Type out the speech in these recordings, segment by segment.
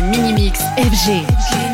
mini-mix FG.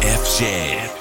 FJ.